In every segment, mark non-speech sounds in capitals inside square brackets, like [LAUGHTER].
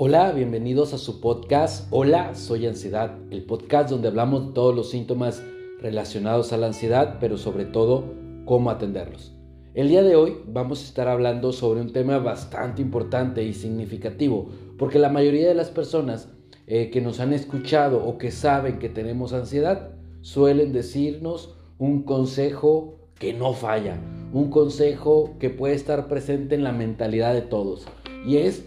Hola, bienvenidos a su podcast Hola, soy ansiedad, el podcast donde hablamos de todos los síntomas relacionados a la ansiedad, pero sobre todo cómo atenderlos. El día de hoy vamos a estar hablando sobre un tema bastante importante y significativo, porque la mayoría de las personas eh, que nos han escuchado o que saben que tenemos ansiedad suelen decirnos un consejo que no falla, un consejo que puede estar presente en la mentalidad de todos, y es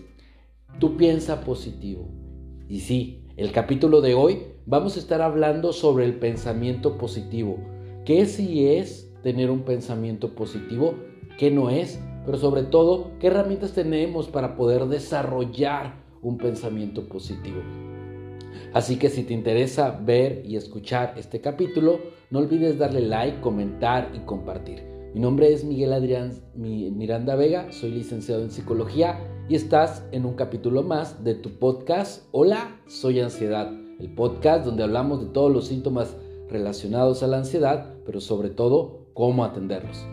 Tú piensa positivo. Y sí, el capítulo de hoy vamos a estar hablando sobre el pensamiento positivo. ¿Qué sí es tener un pensamiento positivo? ¿Qué no es? Pero sobre todo, ¿qué herramientas tenemos para poder desarrollar un pensamiento positivo? Así que si te interesa ver y escuchar este capítulo, no olvides darle like, comentar y compartir. Mi nombre es Miguel Adrián Miranda Vega, soy licenciado en psicología y estás en un capítulo más de tu podcast Hola, soy ansiedad, el podcast donde hablamos de todos los síntomas relacionados a la ansiedad, pero sobre todo cómo atenderlos.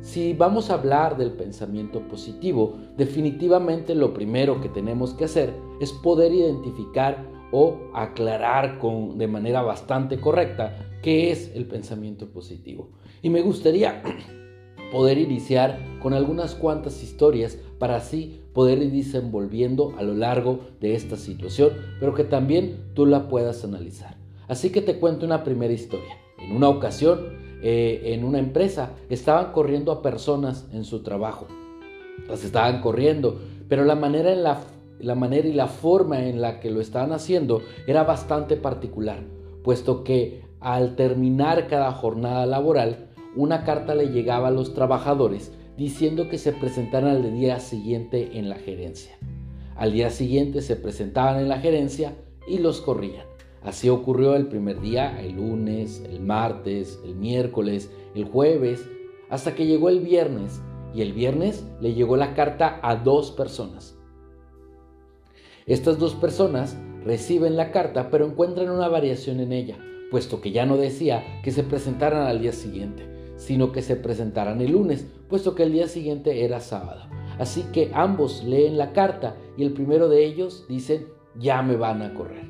Si vamos a hablar del pensamiento positivo, definitivamente lo primero que tenemos que hacer es poder identificar o aclarar con, de manera bastante correcta qué es el pensamiento positivo. Y me gustaría [CLEARS THROAT] poder iniciar con algunas cuantas historias para así poder ir desenvolviendo a lo largo de esta situación, pero que también tú la puedas analizar. Así que te cuento una primera historia. En una ocasión, eh, en una empresa, estaban corriendo a personas en su trabajo. Las estaban corriendo, pero la manera, en la, la manera y la forma en la que lo estaban haciendo era bastante particular, puesto que al terminar cada jornada laboral, una carta le llegaba a los trabajadores diciendo que se presentaran al día siguiente en la gerencia. Al día siguiente se presentaban en la gerencia y los corrían. Así ocurrió el primer día, el lunes, el martes, el miércoles, el jueves, hasta que llegó el viernes y el viernes le llegó la carta a dos personas. Estas dos personas reciben la carta pero encuentran una variación en ella, puesto que ya no decía que se presentaran al día siguiente, sino que se presentaran el lunes, puesto que el día siguiente era sábado. Así que ambos leen la carta y el primero de ellos dice, ya me van a correr.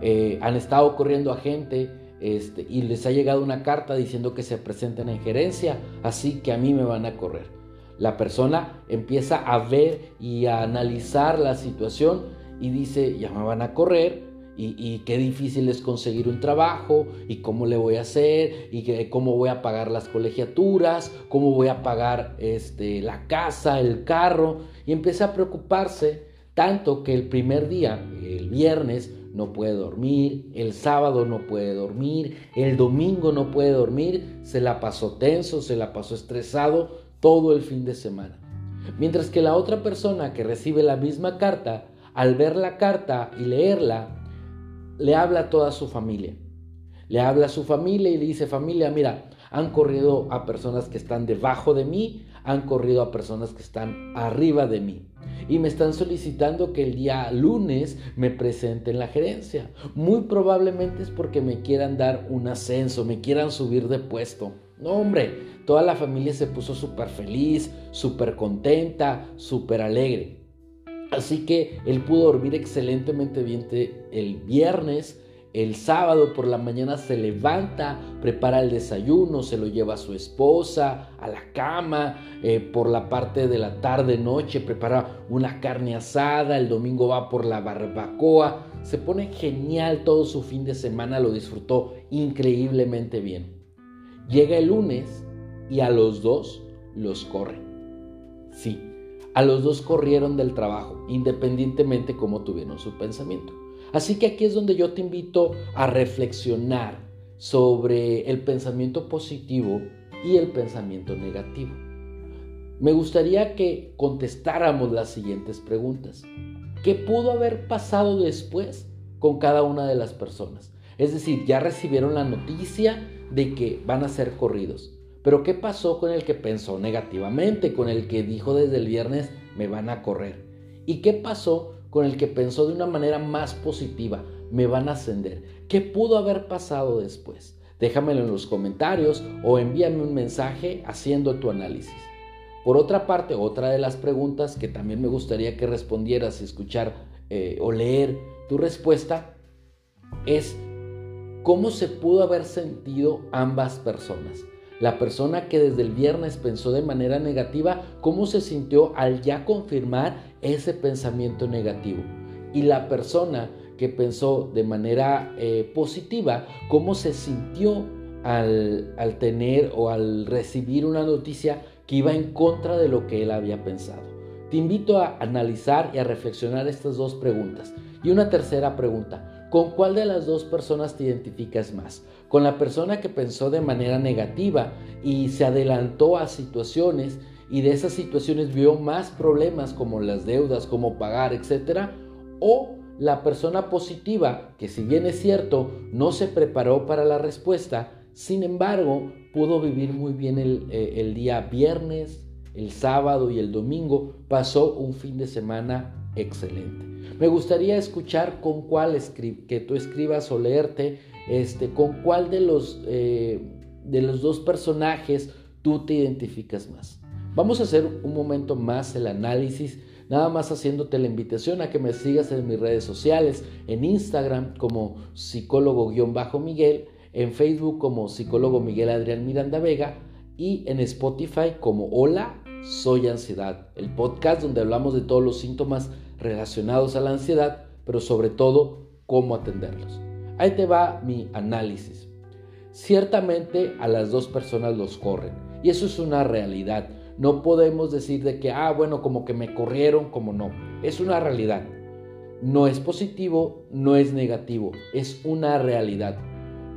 Eh, han estado corriendo a gente este, y les ha llegado una carta diciendo que se presenten en gerencia, así que a mí me van a correr. La persona empieza a ver y a analizar la situación y dice, ya me van a correr, y, qué difícil es conseguir un trabajo y cómo le voy a hacer y cómo voy a pagar las colegiaturas, cómo voy a pagar este, la casa, el carro y empieza a preocuparse tanto que el primer día, el viernes, no puede dormir, el sábado no puede dormir, el domingo no puede dormir, se la pasó tenso, se la pasó estresado todo el fin de semana. Mientras que la otra persona que recibe la misma carta, al ver la carta y leerla, le habla a toda su familia. Le habla a su familia y le dice, familia, mira, han corrido a personas que están debajo de mí, han corrido a personas que están arriba de mí. Y me están solicitando que el día lunes me presente en la gerencia. Muy probablemente es porque me quieran dar un ascenso, me quieran subir de puesto. No, hombre, toda la familia se puso súper feliz, súper contenta, súper alegre. Así que él pudo dormir excelentemente bien el viernes. El sábado por la mañana se levanta, prepara el desayuno, se lo lleva a su esposa, a la cama. Eh, por la parte de la tarde-noche prepara una carne asada. El domingo va por la barbacoa. Se pone genial todo su fin de semana, lo disfrutó increíblemente bien. Llega el lunes y a los dos los corre. Sí, a los dos corrieron del trabajo, independientemente cómo tuvieron su pensamiento. Así que aquí es donde yo te invito a reflexionar sobre el pensamiento positivo y el pensamiento negativo. Me gustaría que contestáramos las siguientes preguntas. ¿Qué pudo haber pasado después con cada una de las personas? Es decir, ya recibieron la noticia de que van a ser corridos. Pero ¿qué pasó con el que pensó negativamente, con el que dijo desde el viernes me van a correr? ¿Y qué pasó con el que pensó de una manera más positiva, me van a ascender? ¿Qué pudo haber pasado después? Déjamelo en los comentarios o envíame un mensaje haciendo tu análisis. Por otra parte, otra de las preguntas que también me gustaría que respondieras y escuchar eh, o leer tu respuesta es cómo se pudo haber sentido ambas personas. La persona que desde el viernes pensó de manera negativa, cómo se sintió al ya confirmar ese pensamiento negativo. Y la persona que pensó de manera eh, positiva, cómo se sintió al, al tener o al recibir una noticia que iba en contra de lo que él había pensado. Te invito a analizar y a reflexionar estas dos preguntas. Y una tercera pregunta, ¿con cuál de las dos personas te identificas más? ¿Con la persona que pensó de manera negativa y se adelantó a situaciones y de esas situaciones vio más problemas como las deudas, como pagar, etcétera? ¿O la persona positiva, que si bien es cierto, no se preparó para la respuesta, sin embargo, pudo vivir muy bien el, eh, día viernes, el sábado y el domingo, pasó un fin de semana excelente. Me gustaría escuchar con cuál que tú escribas o leerte, este, con cuál de los, eh, de los dos personajes tú te identificas más. Vamos a hacer un momento más el análisis Nada más haciéndote la invitación a que me sigas en mis redes sociales, en Instagram como psicólogo-miguel, en Facebook como psicólogo Miguel Adrián Miranda Vega y en Spotify como Hola, soy ansiedad, el podcast donde hablamos de todos los síntomas relacionados a la ansiedad, pero sobre todo cómo atenderlos. Ahí te va mi análisis. Ciertamente a las dos personas los corren y eso es una realidad. No podemos decir de que, ah, bueno, como que me corrieron, como no. Es una realidad. No es positivo, no es negativo, es una realidad.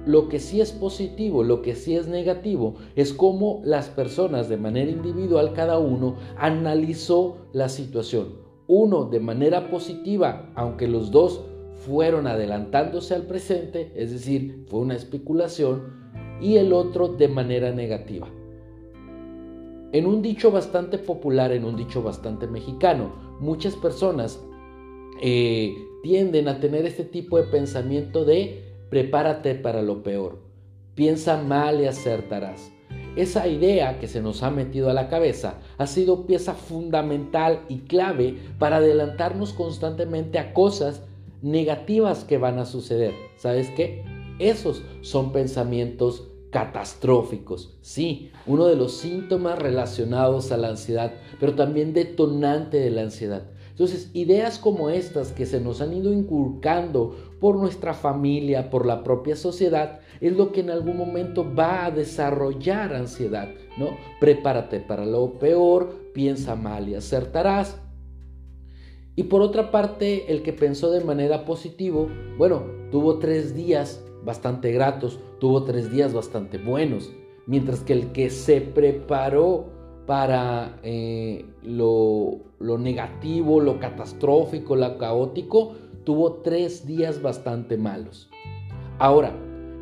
Lo que sí es positivo, lo que sí es negativo, es cómo las personas de manera individual, cada uno, analizó la situación. Uno de manera positiva, aunque los dos fueron adelantándose al presente, es decir, fue una especulación, y el otro de manera negativa. En un dicho bastante popular, en un dicho bastante mexicano, muchas personas eh, tienden a tener este tipo de pensamiento de prepárate para lo peor, piensa mal y acertarás. Esa idea que se nos ha metido a la cabeza ha sido pieza fundamental y clave para adelantarnos constantemente a cosas negativas que van a suceder. ¿Sabes qué? Esos son pensamientos catastróficos. Sí, uno de los síntomas relacionados a la ansiedad, pero también detonante de la ansiedad. Entonces, ideas como estas que se nos han ido inculcando por nuestra familia, por la propia sociedad, es lo que en algún momento va a desarrollar ansiedad, ¿no? Prepárate para lo peor, piensa mal y acertarás. Y por otra parte, el que pensó de manera positiva, bueno, tuvo tres días bastante gratos, tuvo tres días bastante buenos, mientras que el que se preparó para eh, lo, negativo, lo catastrófico, lo caótico, tuvo tres días bastante malos. Ahora,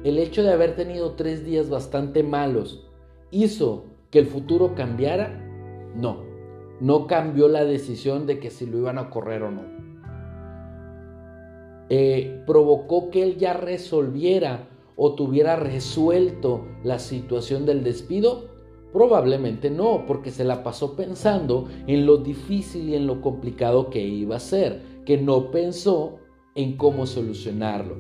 el hecho de haber tenido tres días bastante malos hizo que el futuro cambiara? No, no cambió la decisión de que si lo iban a correr o no. Eh, provocó que él ya resolviera o tuviera resuelto la situación del despido? Probablemente no, porque se la pasó pensando en lo difícil y en lo complicado que iba a ser, que no pensó en cómo solucionarlo.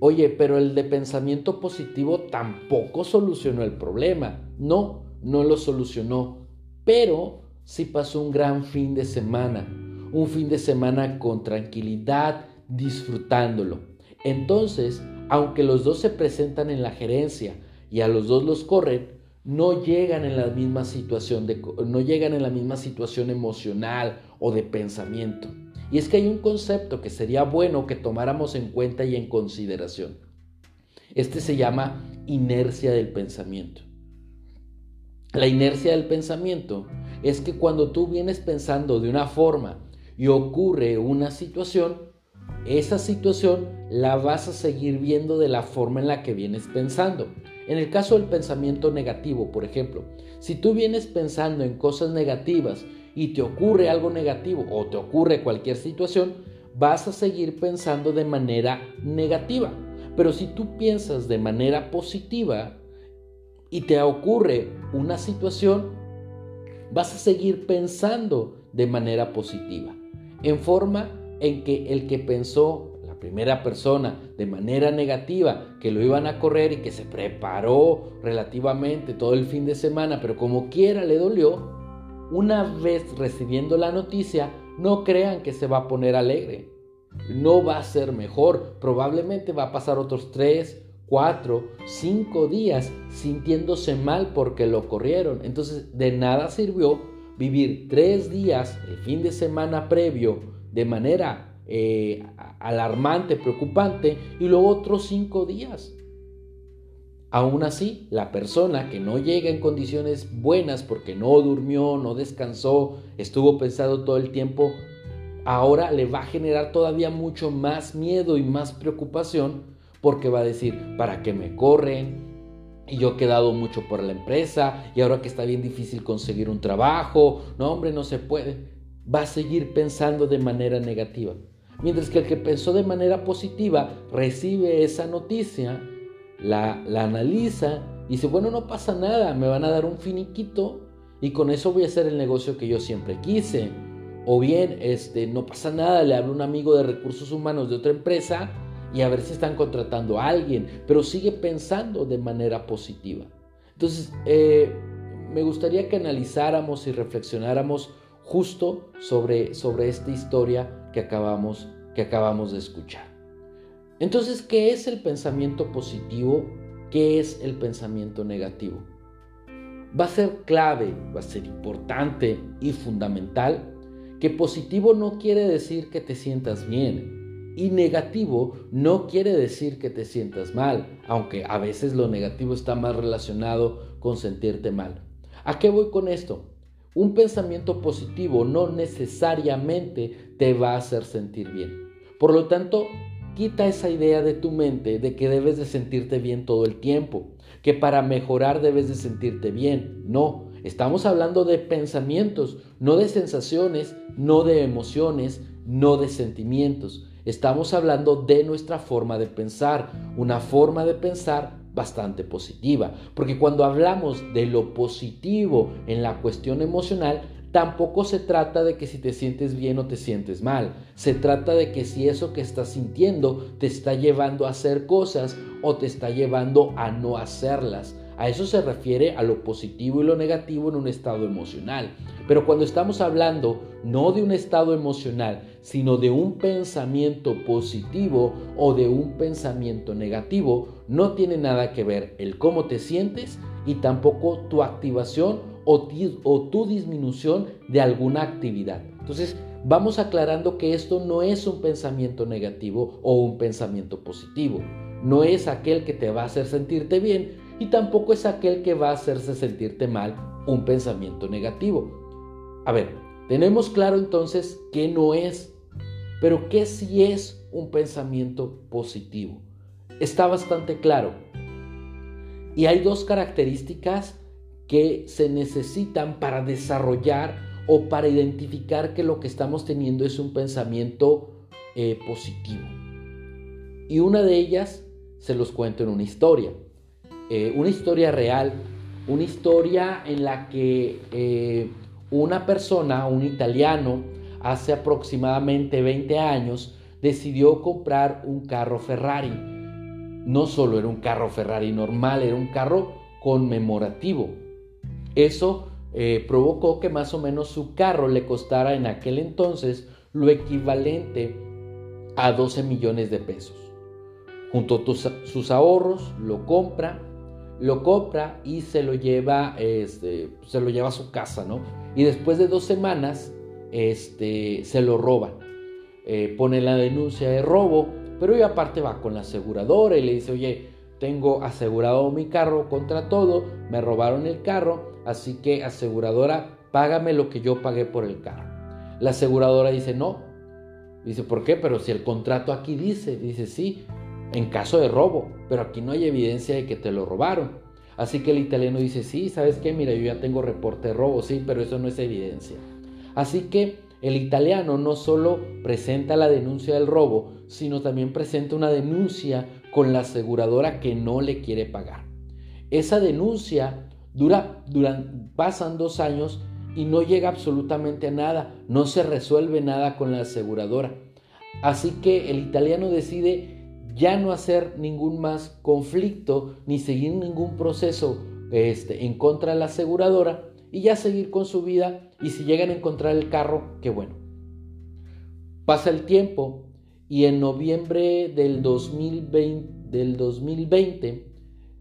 Oye, pero el de pensamiento positivo tampoco solucionó el problema. No, no lo solucionó, pero sí pasó un gran fin de semana, un fin de semana con tranquilidad, disfrutándolo. Entonces, aunque los dos se presentan en la gerencia y a los dos los corren, no llegan en la misma situación de, no llegan en la misma situación emocional o de pensamiento. Y es que hay un concepto que sería bueno que tomáramos en cuenta y en consideración. Este se llama inercia del pensamiento. La inercia del pensamiento es que cuando tú vienes pensando de una forma y ocurre una situación, esa situación la vas a seguir viendo de la forma en la que vienes pensando. En el caso del pensamiento negativo, por ejemplo, si tú vienes pensando en cosas negativas y te ocurre algo negativo o te ocurre cualquier situación, vas a seguir pensando de manera negativa. Pero si tú piensas de manera positiva y te ocurre una situación, vas a seguir pensando de manera positiva, en forma en que el que pensó, primera persona, de manera negativa, que lo iban a correr y que se preparó relativamente todo el fin de semana, pero como quiera le dolió, una vez recibiendo la noticia, no crean que se va a poner alegre. No va a ser mejor. Probablemente va a pasar otros tres, cuatro, cinco días sintiéndose mal porque lo corrieron. Entonces, de nada sirvió vivir tres días, el fin de semana previo, de manera eh, alarmante, preocupante, y luego otros cinco días. Aún así, la persona que no llega en condiciones buenas porque no durmió, no descansó, estuvo pensado todo el tiempo, ahora le va a generar todavía mucho más miedo y más preocupación porque va a decir, ¿para qué me corren? Y yo he quedado mucho por la empresa y ahora que está bien difícil conseguir un trabajo, no hombre, no se puede. Va a seguir pensando de manera negativa. Mientras que el que pensó de manera positiva recibe esa noticia la, analiza y dice, bueno, no pasa nada, me van a dar un finiquito y con eso voy a hacer el negocio que yo siempre quise. O bien, este, no pasa nada, le hablo a un amigo de recursos humanos de otra empresa y a ver si están contratando a alguien, pero sigue pensando de manera positiva. Entonces, eh, me gustaría que analizáramos y reflexionáramos justo sobre, sobre esta historia que acabamos, que acabamos de escuchar. Entonces, ¿qué es el pensamiento positivo? ¿Qué es el pensamiento negativo? Va a ser clave, va a ser importante y fundamental que positivo no quiere decir que te sientas bien y negativo no quiere decir que te sientas mal, aunque a veces lo negativo está más relacionado con sentirte mal. ¿A qué voy con esto? Un pensamiento positivo no necesariamente te va a hacer sentir bien. Por lo tanto, Quita esa idea de tu mente de que debes de sentirte bien todo el tiempo, que para mejorar debes de sentirte bien. No, estamos hablando de pensamientos, no de sensaciones, no de emociones, no de sentimientos. Estamos hablando de nuestra forma de pensar, una forma de pensar bastante positiva, porque cuando hablamos de lo positivo en la cuestión emocional, Tampoco se trata de que si te sientes bien o te sientes mal. Se trata de que si eso que estás sintiendo te está llevando a hacer cosas o te está llevando a no hacerlas. A eso se refiere a lo positivo y lo negativo en un estado emocional. Pero cuando estamos hablando no de un estado emocional, sino de un pensamiento positivo o de un pensamiento negativo, no tiene nada que ver el cómo te sientes y tampoco tu activación o, tu disminución de alguna actividad. Entonces, vamos aclarando que esto no es un pensamiento negativo o un pensamiento positivo. No es aquel que te va a hacer sentirte bien y tampoco es aquel que va a hacerse sentirte mal, un pensamiento negativo. A ver, tenemos claro entonces que no es, pero que sí es un pensamiento positivo. Está bastante claro. Y hay dos características que se necesitan para desarrollar o para identificar que lo que estamos teniendo es un pensamiento eh, positivo. Y una de ellas se los cuento en una historia, eh, una historia real, una historia en la que eh, una persona, un italiano, hace aproximadamente 20 años, decidió comprar un carro Ferrari. No solo era un carro Ferrari normal, era un carro conmemorativo. Eso eh, provocó que más o menos su carro le costara en aquel entonces lo equivalente a 12 millones de pesos. Junto a sus ahorros, lo compra, lo compra y se lo lleva, este, se lo lleva a su casa, ¿no? Y después de dos semanas, este, se lo roban. Eh, pone la denuncia de robo, pero y aparte va con la aseguradora y le dice, oye, tengo asegurado mi carro contra todo, me robaron el carro, así que aseguradora, págame lo que yo pagué por el carro. La aseguradora dice, no. Dice, ¿por qué? Pero si el contrato aquí dice, dice, sí, en caso de robo, pero aquí no hay evidencia de que te lo robaron. Así que el italiano dice, sí, ¿sabes qué? Mira, yo ya tengo reporte de robo, sí, pero eso no es evidencia. Así que el italiano no solo presenta la denuncia del robo, sino también presenta una denuncia con la aseguradora que no le quiere pagar. Esa denuncia Dura, duran, pasan dos años y no llega absolutamente a nada, no se resuelve nada con la aseguradora. Así que el italiano decide ya no hacer ningún más conflicto ni seguir ningún proceso este, en contra de la aseguradora y ya seguir con su vida y si llegan a encontrar el carro, qué bueno. Pasa el tiempo y en noviembre del 2020, del 2020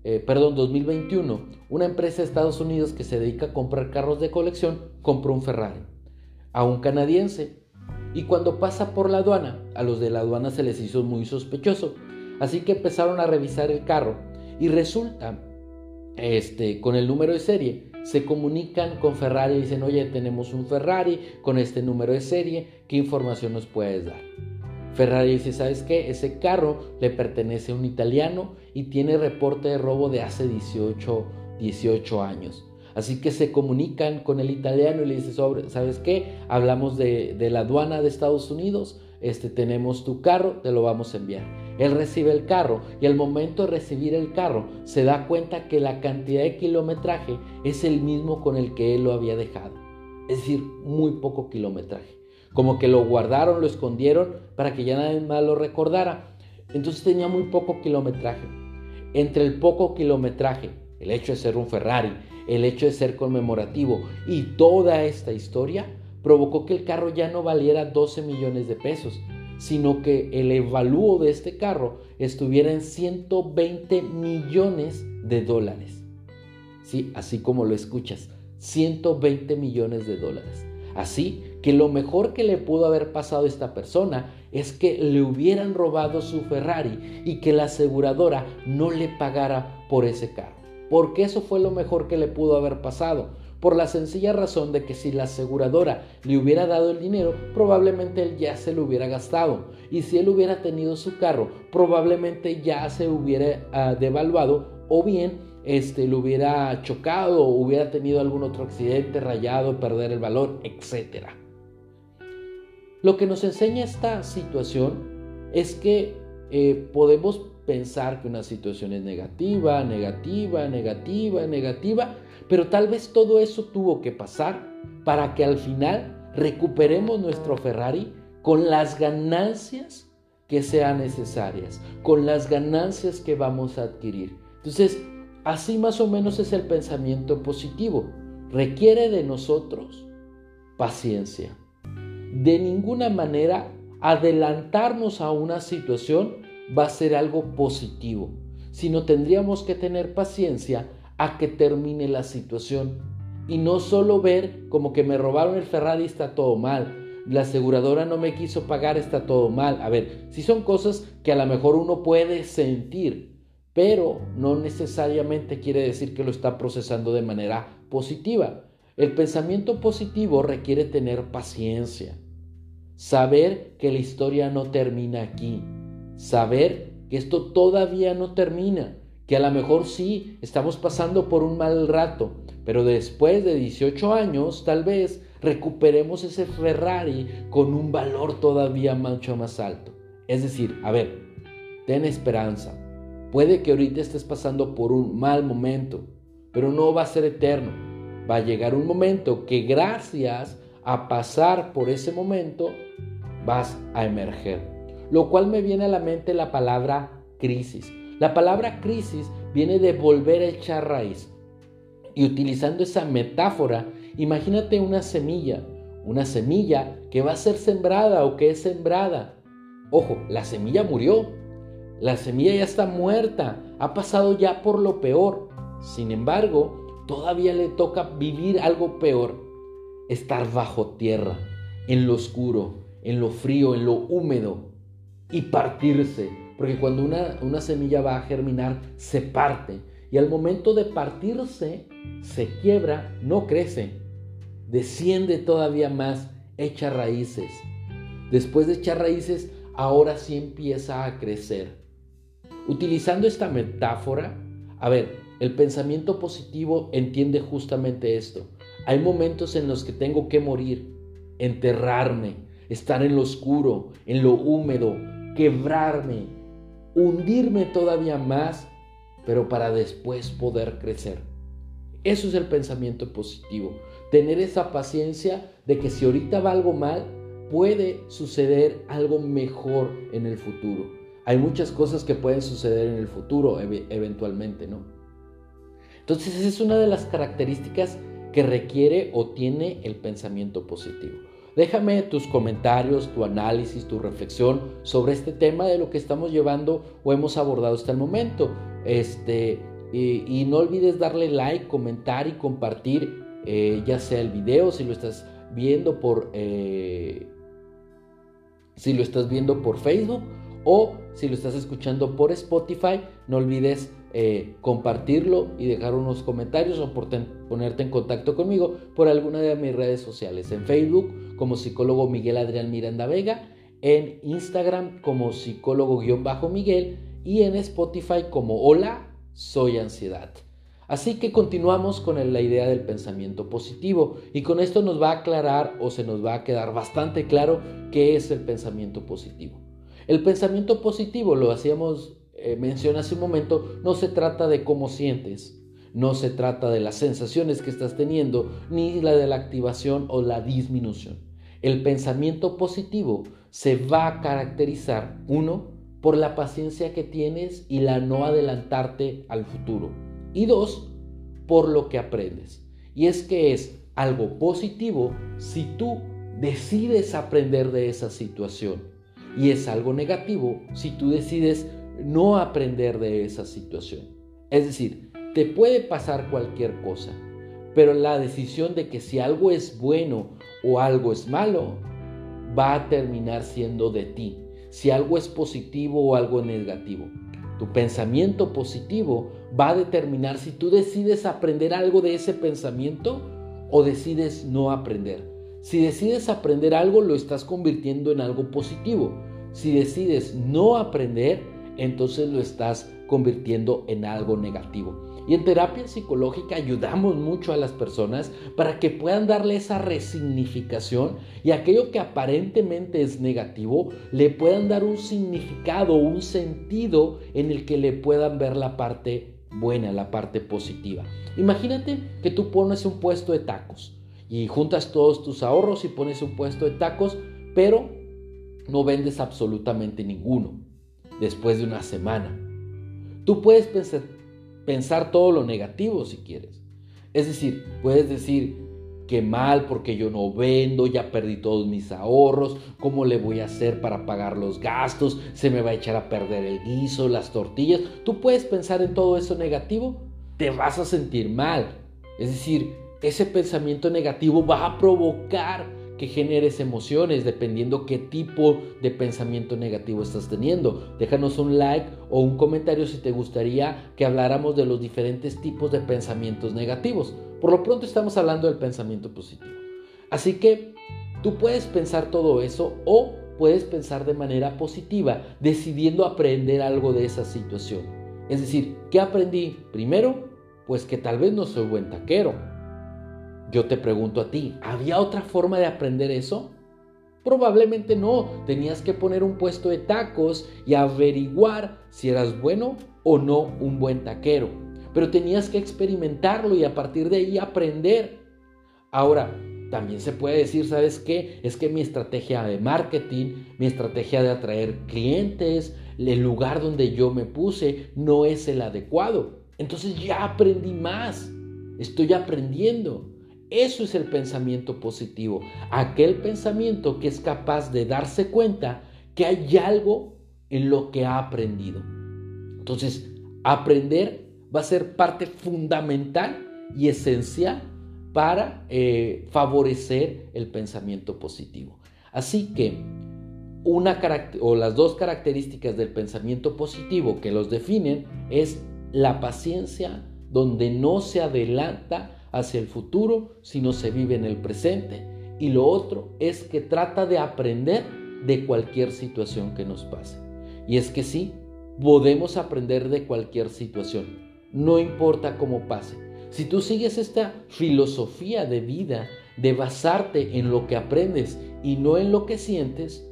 eh, perdón, 2021, una empresa de Estados Unidos que se dedica a comprar carros de colección compró un Ferrari a un canadiense. Y cuando pasa por la aduana, a los de la aduana se les hizo muy sospechoso. Así que empezaron a revisar el carro y resulta, este, con el número de serie, se comunican con Ferrari y dicen, oye, tenemos un Ferrari con este número de serie, ¿qué información nos puedes dar? Ferrari dice, ¿sabes qué? Ese carro le pertenece a un italiano y tiene reporte de robo de hace 18, 18 años. Así que se comunican con el italiano y le dice, ¿sabes qué? Hablamos de, la aduana de Estados Unidos, este, tenemos tu carro, te lo vamos a enviar. Él recibe el carro y al momento de recibir el carro se da cuenta que la cantidad de kilometraje es el mismo con el que él lo había dejado. Es decir, muy poco kilometraje. Como que lo guardaron, lo escondieron para que ya nadie más lo recordara. Entonces tenía muy poco kilometraje. Entre el poco kilometraje, el hecho de ser un Ferrari, el hecho de ser conmemorativo y toda esta historia, provocó que el carro ya no valiera 12 millones de pesos, sino que el evalúo de este carro estuviera en 120 millones de dólares. Sí, así como lo escuchas, 120 millones de dólares. Así que lo mejor que le pudo haber pasado a esta persona es que le hubieran robado su Ferrari y que la aseguradora no le pagara por ese carro. Porque eso fue lo mejor que le pudo haber pasado. Por la sencilla razón de que si la aseguradora le hubiera dado el dinero, probablemente él ya se lo hubiera gastado. Y si él hubiera tenido su carro, probablemente ya se hubiera ah, devaluado o bien este, lo hubiera chocado o hubiera tenido algún otro accidente, rayado, perder el valor, etc. Lo que nos enseña esta situación es que eh, podemos pensar que una situación es negativa, negativa, negativa, negativa, pero tal vez todo eso tuvo que pasar para que al final recuperemos nuestro Ferrari con las ganancias que sean necesarias, con las ganancias que vamos a adquirir. Entonces, Así más o menos es el pensamiento positivo. Requiere de nosotros paciencia. De ninguna manera adelantarnos a una situación va a ser algo positivo, sino tendríamos que tener paciencia a que termine la situación y no solo ver como que me robaron el Ferrari está todo mal, la aseguradora no me quiso pagar está todo mal. A ver, si son cosas que a lo mejor uno puede sentir, pero no necesariamente quiere decir que lo está procesando de manera positiva. El pensamiento positivo requiere tener paciencia, saber que la historia no termina aquí, saber que esto todavía no termina, que a lo mejor sí estamos pasando por un mal rato, pero después de 18 años tal vez recuperemos ese Ferrari con un valor todavía mucho más alto. Es decir, a ver, ten esperanza, Puede que ahorita estés pasando por un mal momento, pero no va a ser eterno. Va a llegar un momento que gracias a pasar por ese momento vas a emerger. Lo cual me viene a la mente la palabra crisis. La palabra crisis viene de volver a echar raíz. Y utilizando esa metáfora, imagínate una semilla, una semilla que va a ser sembrada o que es sembrada. Ojo, la semilla murió, la semilla ya está muerta, ha pasado ya por lo peor. Sin embargo, todavía le toca vivir algo peor, estar bajo tierra, en lo oscuro, en lo frío, en lo húmedo y partirse. Porque cuando una, una semilla va a germinar, se parte. Y al momento de partirse, se quiebra, no crece. Desciende todavía más, echa raíces. Después de echar raíces, ahora sí empieza a crecer. Utilizando esta metáfora, a ver, el pensamiento positivo entiende justamente esto. Hay momentos en los que tengo que morir, enterrarme, estar en lo oscuro, en lo húmedo, quebrarme, hundirme todavía más, pero para después poder crecer. Eso es el pensamiento positivo. Tener esa paciencia de que si ahorita va algo mal, puede suceder algo mejor en el futuro. Hay muchas cosas que pueden suceder en el futuro eventualmente, ¿no? Entonces es una de las características que requiere o tiene el pensamiento positivo. Déjame tus comentarios, tu análisis, tu reflexión sobre este tema de lo que estamos llevando o hemos abordado hasta el momento. Este, y, no olvides darle like, comentar y compartir eh, ya sea el video, si lo estás viendo por eh, si lo estás viendo por Facebook o si lo estás escuchando por Spotify, no olvides eh, compartirlo y dejar unos comentarios o ponerte en contacto conmigo por alguna de mis redes sociales. En Facebook como psicólogo Miguel Adrián Miranda Vega, en Instagram como psicólogo-miguel y en Spotify como Hola, soy ansiedad. Así que continuamos con la idea del pensamiento positivo y con esto nos va a aclarar o se nos va a quedar bastante claro qué es el pensamiento positivo. El pensamiento positivo, lo hacíamos eh, mención hace un momento, no se trata de cómo sientes, no se trata de las sensaciones que estás teniendo, ni la de la activación o la disminución. El pensamiento positivo se va a caracterizar, uno, por la paciencia que tienes y la no adelantarte al futuro. Y dos, por lo que aprendes. Y es que es algo positivo si tú decides aprender de esa situación. Y es algo negativo si tú decides no aprender de esa situación. Es decir, te puede pasar cualquier cosa, pero la decisión de que si algo es bueno o algo es malo va a terminar siendo de ti. Si algo es positivo o algo negativo. Tu pensamiento positivo va a determinar si tú decides aprender algo de ese pensamiento o decides no aprender. Si decides aprender algo, lo estás convirtiendo en algo positivo. Si decides no aprender, entonces lo estás convirtiendo en algo negativo. Y en terapia psicológica ayudamos mucho a las personas para que puedan darle esa resignificación y aquello que aparentemente es negativo, le puedan dar un significado, un sentido en el que le puedan ver la parte buena, la parte positiva. Imagínate que tú pones un puesto de tacos y juntas todos tus ahorros y pones un puesto de tacos, pero no vendes absolutamente ninguno después de una semana. Tú puedes pensar, todo lo negativo si quieres. Es decir, puedes decir que mal porque yo no vendo, ya perdí todos mis ahorros, ¿cómo le voy a hacer para pagar los gastos? Se me va a echar a perder el guiso, las tortillas. Tú puedes pensar en todo eso negativo, te vas a sentir mal. Es decir, ese pensamiento negativo va a provocar que generes emociones dependiendo qué tipo de pensamiento negativo estás teniendo. Déjanos un like o un comentario si te gustaría que habláramos de los diferentes tipos de pensamientos negativos. Por lo pronto estamos hablando del pensamiento positivo. Así que tú puedes pensar todo eso o puedes pensar de manera positiva, decidiendo aprender algo de esa situación. Es decir, ¿qué aprendí? Primero, pues que tal vez no soy buen taquero yo te pregunto a ti, ¿había otra forma de aprender eso? Probablemente no, tenías que poner un puesto de tacos y averiguar si eras bueno o no un buen taquero. Pero tenías que experimentarlo y a partir de ahí aprender. Ahora, también se puede decir, ¿sabes qué? Es que mi estrategia de marketing, mi estrategia de atraer clientes, el lugar donde yo me puse no es el adecuado. Entonces ya aprendí más, estoy aprendiendo. Eso es el pensamiento positivo, aquel pensamiento que es capaz de darse cuenta que hay algo en lo que ha aprendido. Entonces, aprender va a ser parte fundamental y esencial para eh, favorecer el pensamiento positivo. Así que una o las dos características del pensamiento positivo que los definen es la paciencia donde no se adelanta hacia el futuro, sino se vive en el presente. Y lo otro es que trata de aprender de cualquier situación que nos pase. Y es que sí, podemos aprender de cualquier situación, no importa cómo pase. Si tú sigues esta filosofía de vida, de basarte en lo que aprendes y no en lo que sientes,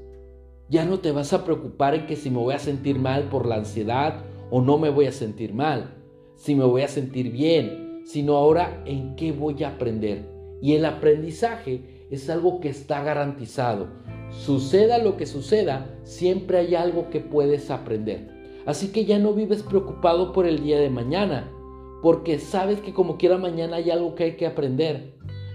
ya no te vas a preocupar en que si me voy a sentir mal por la ansiedad o no me voy a sentir mal, si me voy a sentir bien, sino ahora en qué voy a aprender. Y el aprendizaje es algo que está garantizado. suceda lo que suceda, siempre hay algo que puedes aprender. Así que ya no vives preocupado por el día de mañana, porque sabes que como quiera mañana hay algo que hay que aprender.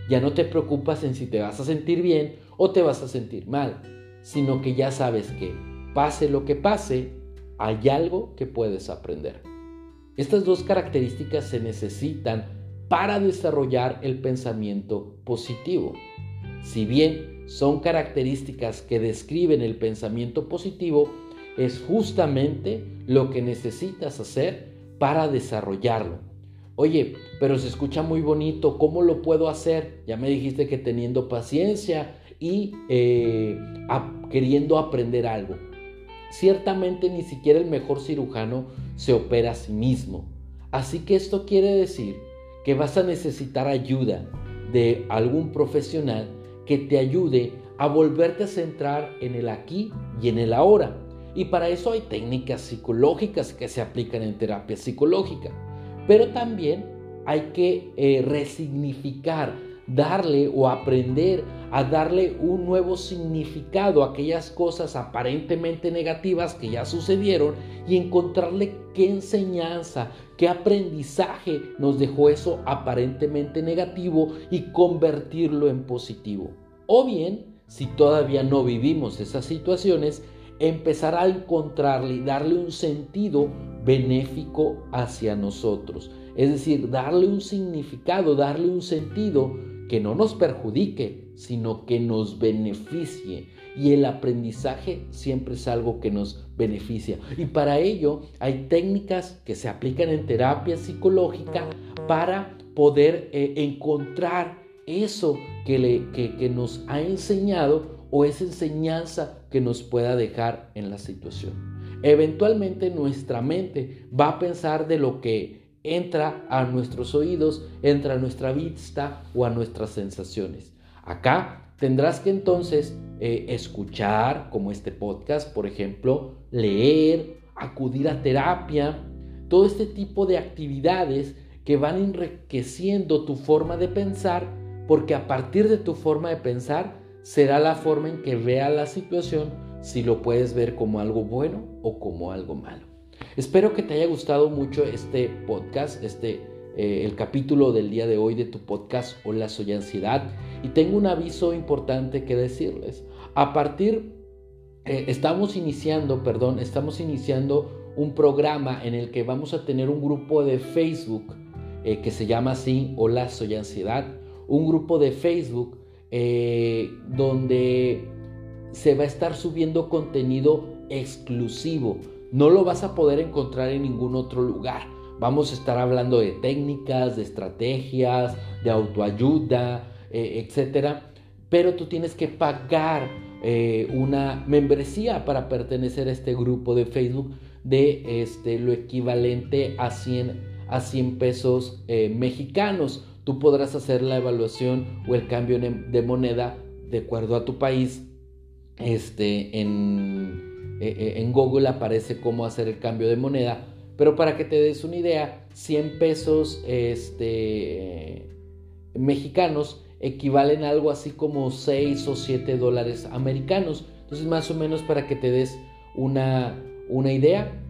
Ya no te preocupas en si te vas a sentir bien o te vas a sentir mal, sino que ya sabes que pase lo que pase, hay algo que puedes aprender. Estas dos características se necesitan para desarrollar el pensamiento positivo. Si bien son características que describen el pensamiento positivo, es justamente lo que necesitas hacer para desarrollarlo. Oye, pero se escucha muy bonito, ¿cómo lo puedo hacer? Ya me dijiste que teniendo paciencia y eh, queriendo aprender algo. Ciertamente ni siquiera el mejor cirujano se opera a sí mismo. Así que esto quiere decir que vas a necesitar ayuda de algún profesional que te ayude a volverte a centrar en el aquí y en el ahora. Y para eso hay técnicas psicológicas que se aplican en terapia psicológica. Pero también hay que eh, resignificar, darle o aprender a darle un nuevo significado a aquellas cosas aparentemente negativas que ya sucedieron y encontrarle qué enseñanza, qué aprendizaje nos dejó eso aparentemente negativo y convertirlo en positivo. O bien, si todavía no vivimos esas situaciones, empezar a encontrarle y darle un sentido benéfico hacia nosotros. Es decir, darle un significado, darle un sentido que no nos perjudique, sino que nos beneficie. Y el aprendizaje siempre es algo que nos beneficia. Y para ello hay técnicas que se aplican en terapia psicológica para poder eh, encontrar eso que, le, que nos ha enseñado o esa enseñanza que nos pueda dejar en la situación. Eventualmente nuestra mente va a pensar de lo que entra a nuestros oídos, entra a nuestra vista o a nuestras sensaciones. Acá tendrás que entonces eh, escuchar, como este podcast, por ejemplo, leer, acudir a terapia, todo este tipo de actividades que van enriqueciendo tu forma de pensar, porque a partir de tu forma de pensar será la forma en que vea la situación si lo puedes ver como algo bueno o como algo malo. Espero que te haya gustado mucho este podcast, este eh, el capítulo del día de hoy de tu podcast Hola soy ansiedad y tengo un aviso importante que decirles. A partir eh, estamos iniciando, perdón, estamos iniciando un programa en el que vamos a tener un grupo de Facebook eh, que se llama así Hola soy ansiedad, un grupo de Facebook donde se va a estar subiendo contenido exclusivo. No lo vas a poder encontrar en ningún otro lugar. Vamos a estar hablando de técnicas, de estrategias, de autoayuda, eh, etc. Pero tú tienes que pagar eh, una membresía para pertenecer a este grupo de Facebook de este, lo equivalente a 100, a 100 pesos mexicanos tú podrás hacer la evaluación o el cambio de moneda de acuerdo a tu país. Este, en, e, e, en Google aparece cómo hacer el cambio de moneda, pero para que te des una idea, 100 pesos este, mexicanos equivalen a algo así como 6 o 7 dólares americanos. Entonces, más o menos para que te des una, una idea,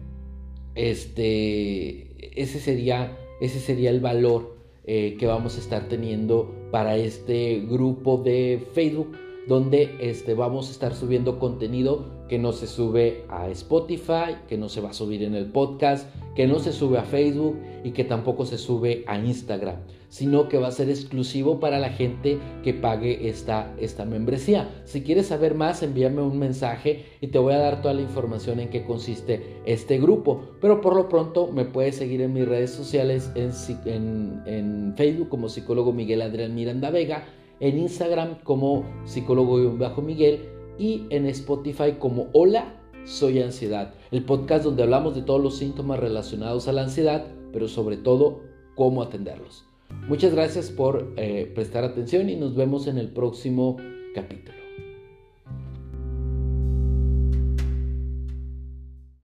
este, ese, sería, ese sería el valor eh, que vamos a estar teniendo para este grupo de Facebook donde este, vamos a estar subiendo contenido que no se sube a Spotify, que no se va a subir en el podcast, que no se sube a Facebook y que tampoco se sube a Instagram, sino que va a ser exclusivo para la gente que pague esta, esta membresía. Si quieres saber más, envíame un mensaje y te voy a dar toda la información en qué consiste este grupo. Pero por lo pronto me puedes seguir en mis redes sociales en, en, en Facebook como psicólogo Miguel Adrián Miranda Vega en Instagram como psicólogo-miguel y en Spotify como Hola, soy ansiedad, el podcast donde hablamos de todos los síntomas relacionados a la ansiedad, pero sobre todo cómo atenderlos. Muchas gracias por eh, prestar atención y nos vemos en el próximo capítulo.